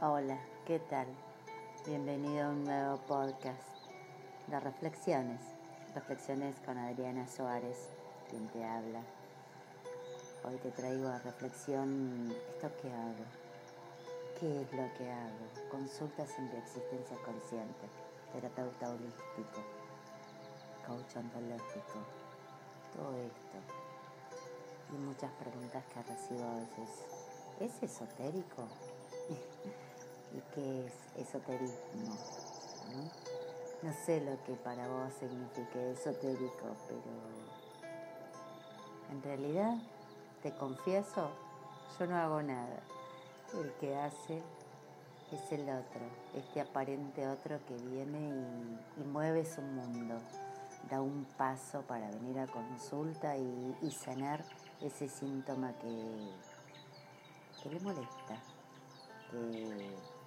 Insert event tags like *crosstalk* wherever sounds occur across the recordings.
Hola, ¿qué tal? Bienvenido a un nuevo podcast de reflexiones. Reflexiones con Adriana Suárez, quien te habla. Hoy te traigo a reflexión esto que hago. ¿Qué es lo que hago? Consultas en existencia consciente, terapeuta holístico, coach ontológico, todo esto. Y muchas preguntas que recibo a veces. ¿Es esotérico? *laughs* ¿Y qué es esoterismo? ¿no? sé lo que para vos signifique esotérico, pero en realidad, te confieso, yo no hago nada. El que hace es el otro, este aparente otro que viene y, mueve su mundo, da un paso para venir a consulta y, sanar ese síntoma que, que le molesta, que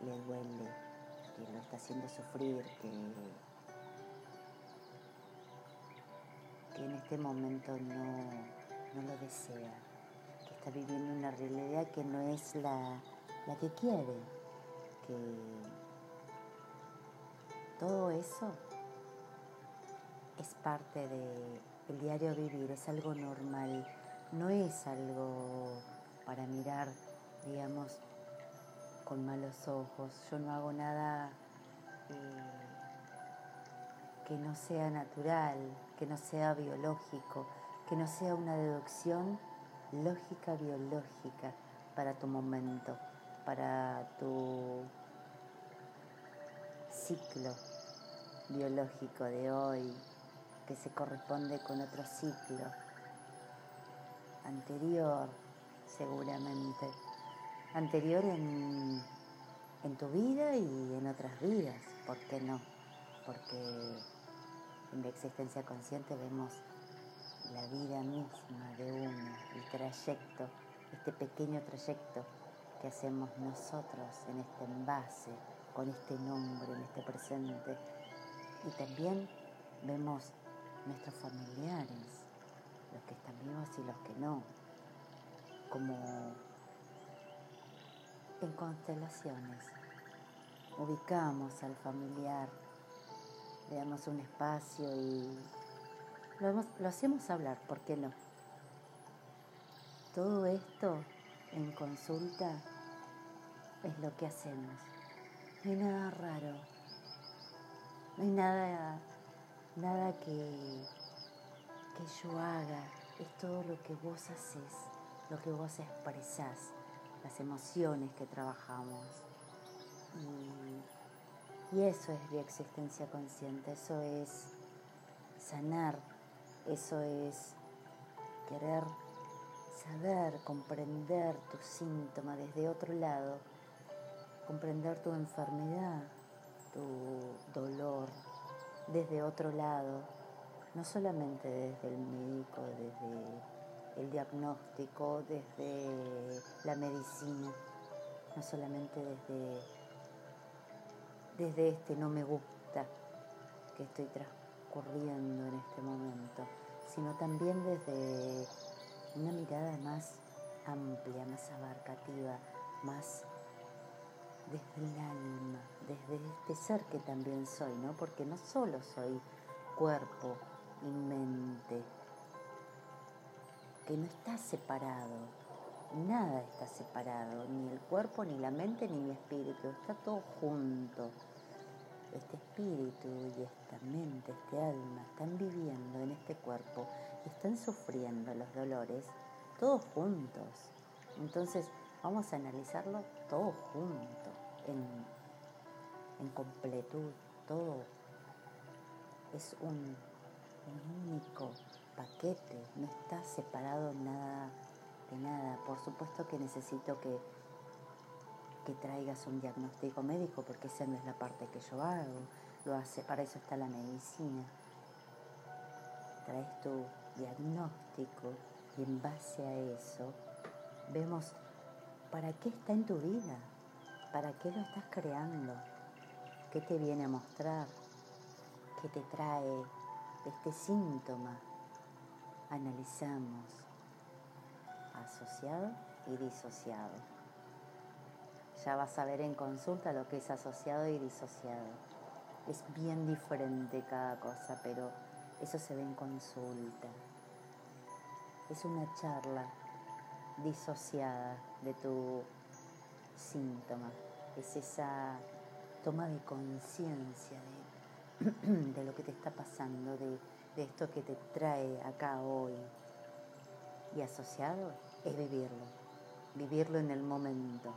le duele, que lo está haciendo sufrir, que, que en este momento no, lo desea, que está viviendo una realidad que no es la, la que quiere, que todo eso es parte del diario vivir, es algo normal, no es algo para mirar, digamos, con malos ojos, yo no hago nada eh, que no sea natural, que no sea biológico, que no sea una deducción lógica biológica para tu momento, para tu ciclo biológico de hoy, que se corresponde con otro ciclo anterior seguramente anterior en, tu vida y en otras vidas. ¿Por qué no? Porque en la existencia consciente vemos la vida misma de uno, el trayecto, este pequeño trayecto que hacemos nosotros en este envase, con este nombre, en este presente. Y también vemos nuestros familiares, los que están vivos y los que no, como en constelaciones. Ubicamos al familiar, le damos un espacio y lo, hacemos hablar, ¿por qué no? Todo esto en consulta es lo que hacemos. No hay nada raro, no hay nada, nada que, que yo haga, es todo lo que vos haces, lo que vos expresás las emociones que trabajamos. Y, eso es la existencia consciente, eso es sanar, eso es querer saber, comprender tu síntoma desde otro lado, comprender tu enfermedad, tu dolor desde otro lado, no solamente desde el médico, desde el diagnóstico, desde la medicina, no solamente desde, desde este no me gusta que estoy transcurriendo en este momento, sino también desde una mirada más amplia, más abarcativa, más desde el alma, desde este ser que también soy, ¿no? Porque no solo soy cuerpo y mente, que no está separado, nada está separado, ni el cuerpo, ni la mente, ni mi espíritu, está todo junto. Este espíritu y esta mente, este alma, están viviendo en este cuerpo y están sufriendo los dolores todos juntos. Entonces vamos a analizarlo todo junto, en, en completud, todo es un único paquete, no está separado nada de nada. Por supuesto que necesito que, que traigas un diagnóstico médico, porque esa no es la parte que yo hago. Lo hace, para eso está la medicina. Traes tu diagnóstico y en base a eso vemos para qué está en tu vida, para qué lo estás creando, qué te viene a mostrar, qué te trae este síntoma analizamos asociado y disociado. Ya vas a ver en consulta lo que es asociado y disociado. Es bien diferente cada cosa, pero eso se ve en consulta. Es una charla disociada de tu síntoma. Es esa toma de conciencia de, *clears throat* lo que te está pasando, de, de esto que te trae acá hoy. Y asociado es vivirlo, vivirlo en el momento.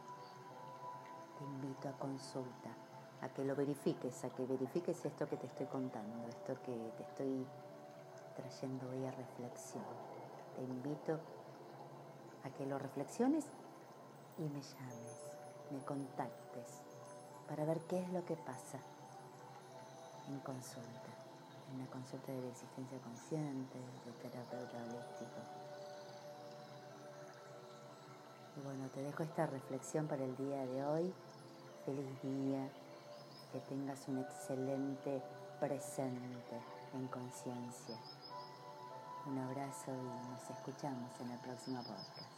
Te invito a consulta, a que lo verifiques, a que verifiques esto que te estoy contando, esto que te estoy trayendo hoy a reflexión. Te invito a que lo reflexiones y me llames, me contactes para ver qué es lo que pasa en consulta, en una consulta de existencia consciente, de terapeuta holístico. Y bueno, te dejo esta reflexión para el día de hoy. Feliz día, que tengas un excelente presente en conciencia. Un abrazo y nos escuchamos en el próximo podcast.